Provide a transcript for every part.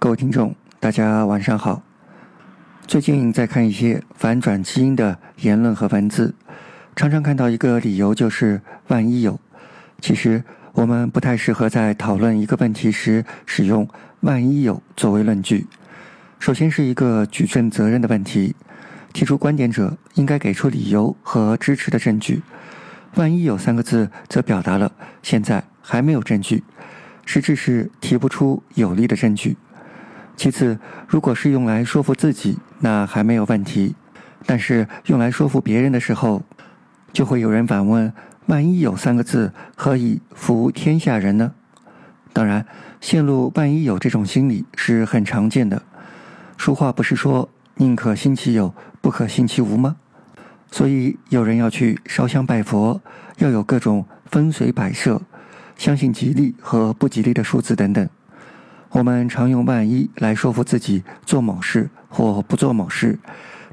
各位听众，大家晚上好。最近在看一些反转基因的言论和文字，常常看到一个理由就是“万一有”。其实我们不太适合在讨论一个问题时使用“万一有”作为论据。首先是一个举证责任的问题，提出观点者应该给出理由和支持的证据。“万一有”三个字则表达了现在还没有证据，实质是提不出有力的证据。其次，如果是用来说服自己，那还没有问题；但是用来说服别人的时候，就会有人反问：万一有三个字，何以服天下人呢？当然，陷入万一有这种心理是很常见的。俗话不是说“宁可信其有，不可信其无”吗？所以有人要去烧香拜佛，要有各种风水摆设，相信吉利和不吉利的数字等等。我们常用“万一”来说服自己做某事或不做某事，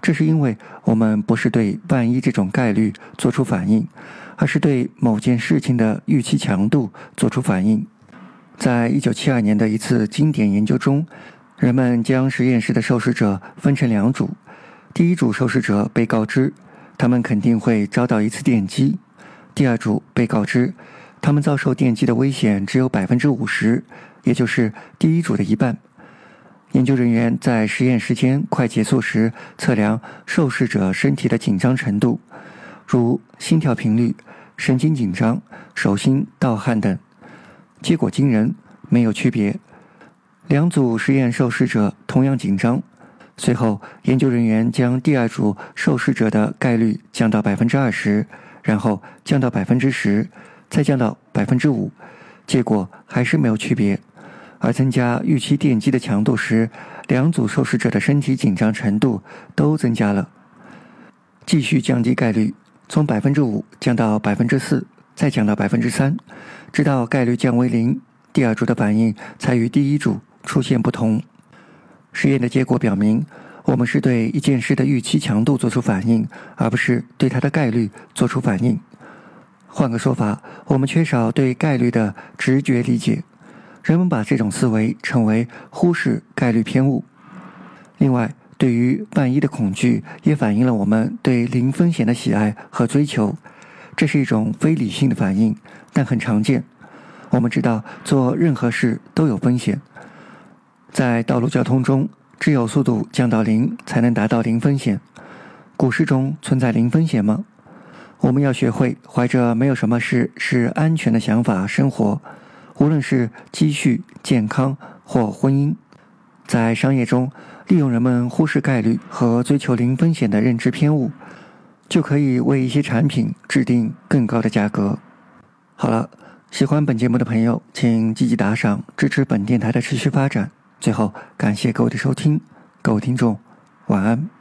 这是因为我们不是对“万一”这种概率做出反应，而是对某件事情的预期强度做出反应。在一九七二年的一次经典研究中，人们将实验室的受试者分成两组，第一组受试者被告知他们肯定会遭到一次电击，第二组被告知他们遭受电击的危险只有百分之五十。也就是第一组的一半。研究人员在实验时间快结束时测量受试者身体的紧张程度，如心跳频率、神经紧张、手心盗汗等。结果惊人，没有区别。两组实验受试者同样紧张。随后，研究人员将第二组受试者的概率降到百分之二十，然后降到百分之十，再降到百分之五。结果还是没有区别。而增加预期电击的强度时，两组受试者的身体紧张程度都增加了。继续降低概率，从百分之五降到百分之四，再降到百分之三，直到概率降为零，第二组的反应才与第一组出现不同。实验的结果表明，我们是对一件事的预期强度做出反应，而不是对它的概率做出反应。换个说法，我们缺少对概率的直觉理解。人们把这种思维称为忽视概率偏误。另外，对于万一的恐惧也反映了我们对零风险的喜爱和追求。这是一种非理性的反应，但很常见。我们知道做任何事都有风险。在道路交通中，只有速度降到零，才能达到零风险。股市中存在零风险吗？我们要学会怀着没有什么事是安全的想法生活。无论是积蓄、健康或婚姻，在商业中利用人们忽视概率和追求零风险的认知偏误，就可以为一些产品制定更高的价格。好了，喜欢本节目的朋友，请积极打赏，支持本电台的持续发展。最后，感谢各位的收听，各位听众，晚安。